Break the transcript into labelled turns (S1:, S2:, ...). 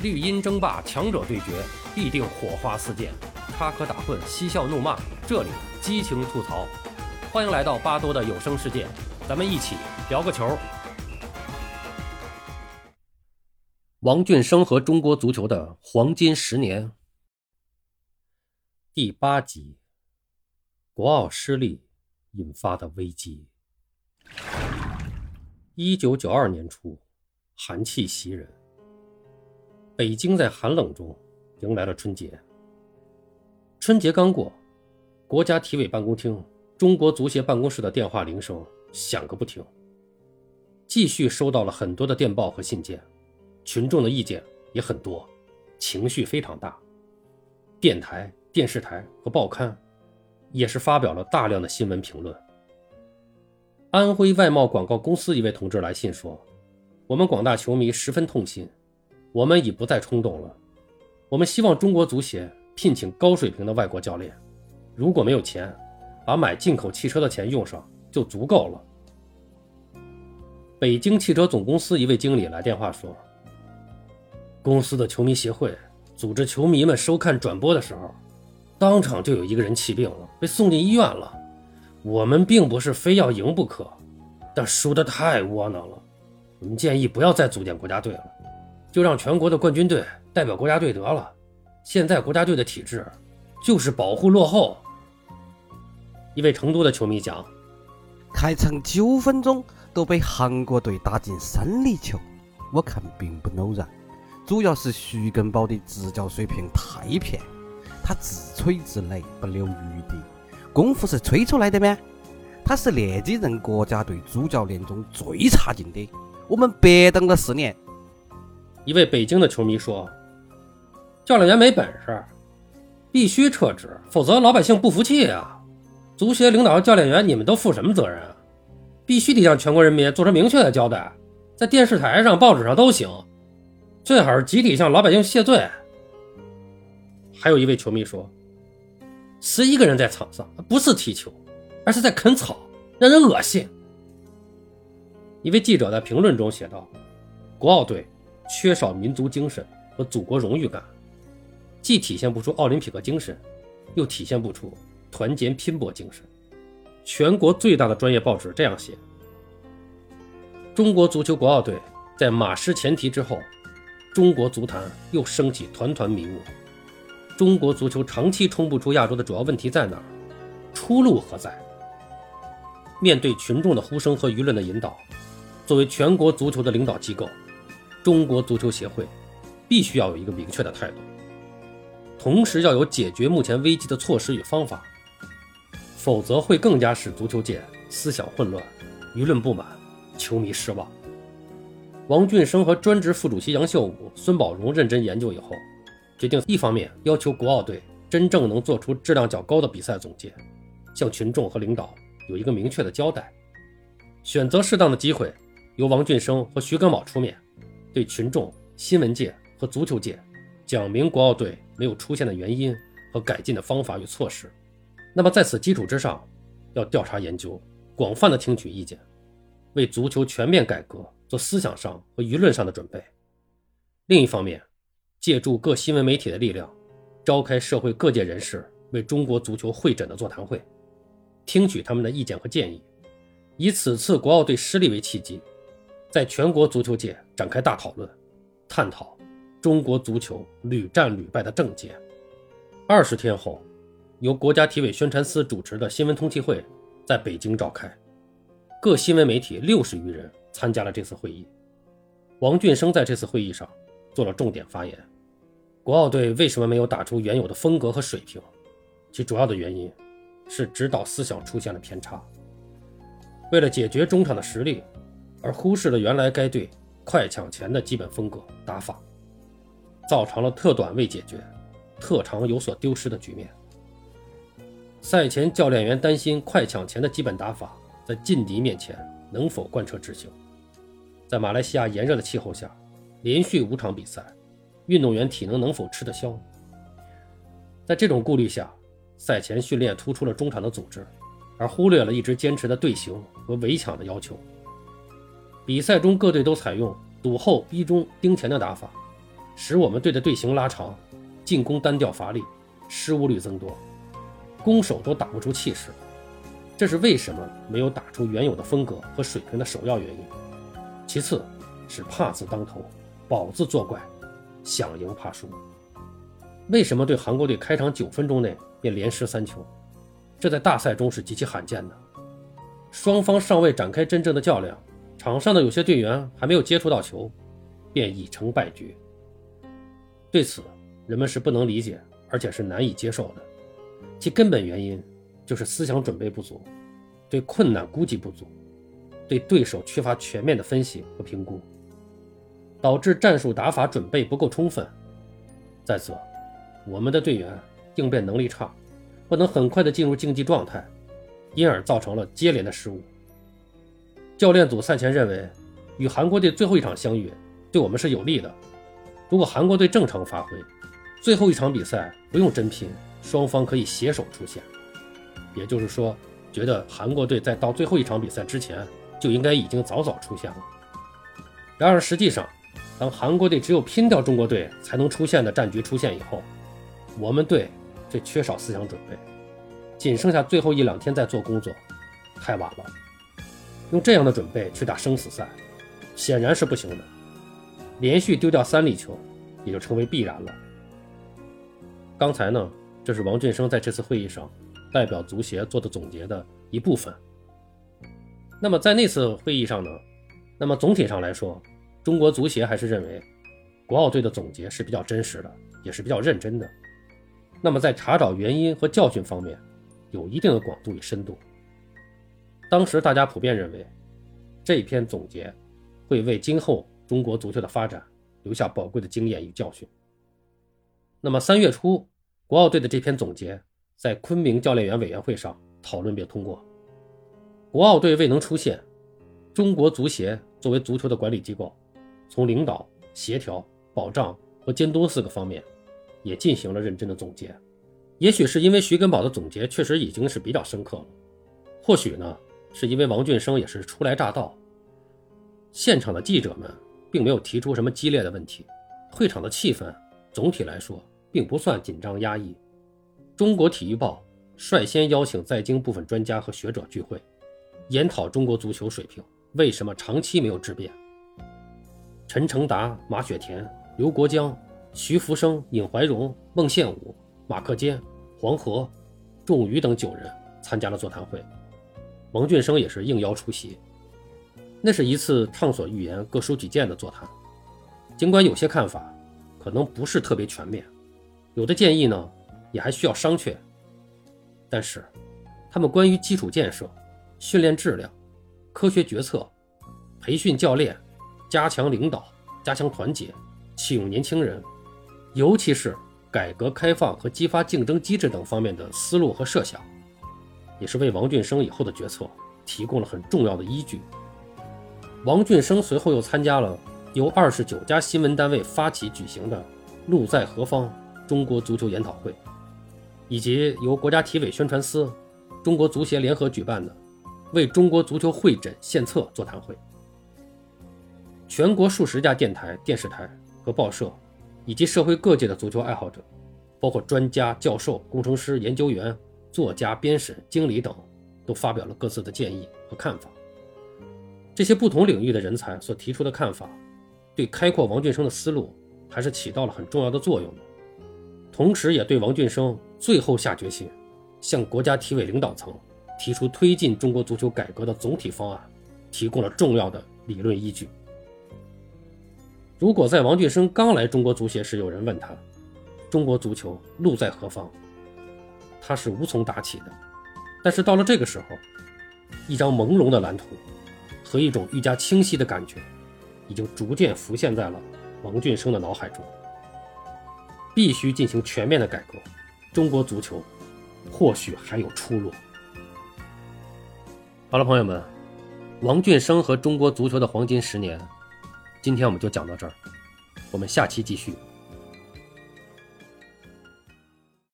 S1: 绿茵争霸，强者对决，必定火花四溅，插科打诨，嬉笑怒骂，这里激情吐槽。欢迎来到巴多的有声世界，咱们一起聊个球。王俊生和中国足球的黄金十年，第八集：国奥失利引发的危机。一九九二年初，寒气袭人。北京在寒冷中迎来了春节。春节刚过，国家体委办公厅、中国足协办公室的电话铃声响个不停。继续收到了很多的电报和信件，群众的意见也很多，情绪非常大。电台、电视台和报刊也是发表了大量的新闻评论。安徽外贸广告公司一位同志来信说：“我们广大球迷十分痛心。”我们已不再冲动了。我们希望中国足协聘请高水平的外国教练。如果没有钱，把买进口汽车的钱用上就足够了。北京汽车总公司一位经理来电话说：“公司的球迷协会组织球迷们收看转播的时候，当场就有一个人气病了，被送进医院了。我们并不是非要赢不可，但输得太窝囊了。我们建议不要再组建国家队了。”就让全国的冠军队代表国家队得了。现在国家队的体制就是保护落后。一位成都的球迷讲：“
S2: 开场九分钟都被韩国队打进三粒球，我看并不偶然，主要是徐根宝的执教水平太偏，他自吹自擂不留余地。功夫是吹出来的吗？他是那几任国家队主教练中最差劲的。我们白等了四年。”
S1: 一位北京的球迷说：“教练员没本事，必须撤职，否则老百姓不服气啊！足协领导和、教练员，你们都负什么责任啊？必须得向全国人民做出明确的交代，在电视台上、报纸上都行，最好是集体向老百姓谢罪。”还有一位球迷说：“十一个人在场上，不是踢球，而是在啃草，让人恶心。”一位记者在评论中写道：“国奥队。”缺少民族精神和祖国荣誉感，既体现不出奥林匹克精神，又体现不出团结拼搏精神。全国最大的专业报纸这样写：中国足球国奥队在马失前蹄之后，中国足坛又升起团团迷雾。中国足球长期冲不出亚洲的主要问题在哪儿？出路何在？面对群众的呼声和舆论的引导，作为全国足球的领导机构。中国足球协会必须要有一个明确的态度，同时要有解决目前危机的措施与方法，否则会更加使足球界思想混乱、舆论不满、球迷失望。王俊生和专职副主席杨秀武、孙宝荣认真研究以后，决定一方面要求国奥队真正能做出质量较高的比赛总结，向群众和领导有一个明确的交代，选择适当的机会，由王俊生和徐根宝出面。对群众、新闻界和足球界讲明国奥队没有出现的原因和改进的方法与措施。那么在此基础之上，要调查研究，广泛的听取意见，为足球全面改革做思想上和舆论上的准备。另一方面，借助各新闻媒体的力量，召开社会各界人士为中国足球会诊的座谈会，听取他们的意见和建议，以此次国奥队失利为契机。在全国足球界展开大讨论，探讨中国足球屡战屡败的症结。二十天后，由国家体委宣传司主持的新闻通气会在北京召开，各新闻媒体六十余人参加了这次会议。王俊生在这次会议上做了重点发言。国奥队为什么没有打出原有的风格和水平？其主要的原因是指导思想出现了偏差。为了解决中场的实力。而忽视了原来该队快抢前的基本风格打法，造成了特短未解决、特长有所丢失的局面。赛前教练员担心快抢前的基本打法在劲敌面前能否贯彻执行。在马来西亚炎热的气候下，连续五场比赛，运动员体能能否吃得消？在这种顾虑下，赛前训练突出了中场的组织，而忽略了一直坚持的队形和围抢的要求。比赛中各队都采用堵后逼中盯前的打法，使我们队的队形拉长，进攻单调乏力，失误率增多，攻守都打不出气势。这是为什么没有打出原有的风格和水平的首要原因。其次，是怕字当头，保字作怪，想赢怕输。为什么对韩国队开场九分钟内便连失三球？这在大赛中是极其罕见的。双方尚未展开真正的较量，场上的有些队员还没有接触到球，便已成败局。对此，人们是不能理解，而且是难以接受的。其根本原因。就是思想准备不足，对困难估计不足，对对手缺乏全面的分析和评估，导致战术打法准备不够充分。再则，我们的队员应变能力差，不能很快的进入竞技状态，因而造成了接连的失误。教练组赛前认为，与韩国队最后一场相遇对我们是有利的。如果韩国队正常发挥，最后一场比赛不用真拼，双方可以携手出线。也就是说，觉得韩国队在到最后一场比赛之前就应该已经早早出现了。然而实际上，当韩国队只有拼掉中国队才能出现的战局出现以后，我们队却缺少思想准备，仅剩下最后一两天在做工作，太晚了。用这样的准备去打生死赛，显然是不行的。连续丢掉三粒球，也就成为必然了。刚才呢，这是王俊生在这次会议上。代表足协做的总结的一部分。那么在那次会议上呢，那么总体上来说，中国足协还是认为国奥队的总结是比较真实的，也是比较认真的。那么在查找原因和教训方面，有一定的广度与深度。当时大家普遍认为，这篇总结会为今后中国足球的发展留下宝贵的经验与教训。那么三月初，国奥队的这篇总结。在昆明教练员委员会上讨论并通过，国奥队未能出现，中国足协作为足球的管理机构，从领导、协调、保障和监督四个方面，也进行了认真的总结。也许是因为徐根宝的总结确实已经是比较深刻了，或许呢是因为王俊生也是初来乍到，现场的记者们并没有提出什么激烈的问题，会场的气氛总体来说并不算紧张压抑。中国体育报率先邀请在京部分专家和学者聚会，研讨中国足球水平为什么长期没有质变。陈成达、马雪田、刘国江、徐福生、尹怀荣、孟宪武、马克坚、黄河、仲宇等九人参加了座谈会，王俊生也是应邀出席。那是一次畅所欲言、各抒己见的座谈，尽管有些看法可能不是特别全面，有的建议呢。也还需要商榷，但是，他们关于基础建设、训练质量、科学决策、培训教练、加强领导、加强团结、启用年轻人，尤其是改革开放和激发竞争机制等方面的思路和设想，也是为王俊生以后的决策提供了很重要的依据。王俊生随后又参加了由二十九家新闻单位发起举行的“路在何方”中国足球研讨会。以及由国家体委宣传司、中国足协联合举办的“为中国足球会诊献策”座谈会，全国数十家电台、电视台和报社，以及社会各界的足球爱好者，包括专家、教授、工程师、研究员、作家、编审、经理等，都发表了各自的建议和看法。这些不同领域的人才所提出的看法，对开阔王俊生的思路还是起到了很重要的作用的。同时，也对王俊生最后下决心，向国家体委领导层提出推进中国足球改革的总体方案，提供了重要的理论依据。如果在王俊生刚来中国足协时，有人问他，中国足球路在何方，他是无从打起的。但是到了这个时候，一张朦胧的蓝图和一种愈加清晰的感觉，已经逐渐浮现在了王俊生的脑海中。必须进行全面的改革，中国足球或许还有出路。好了，朋友们，王俊生和中国足球的黄金十年，今天我们就讲到这儿，我们下期继续。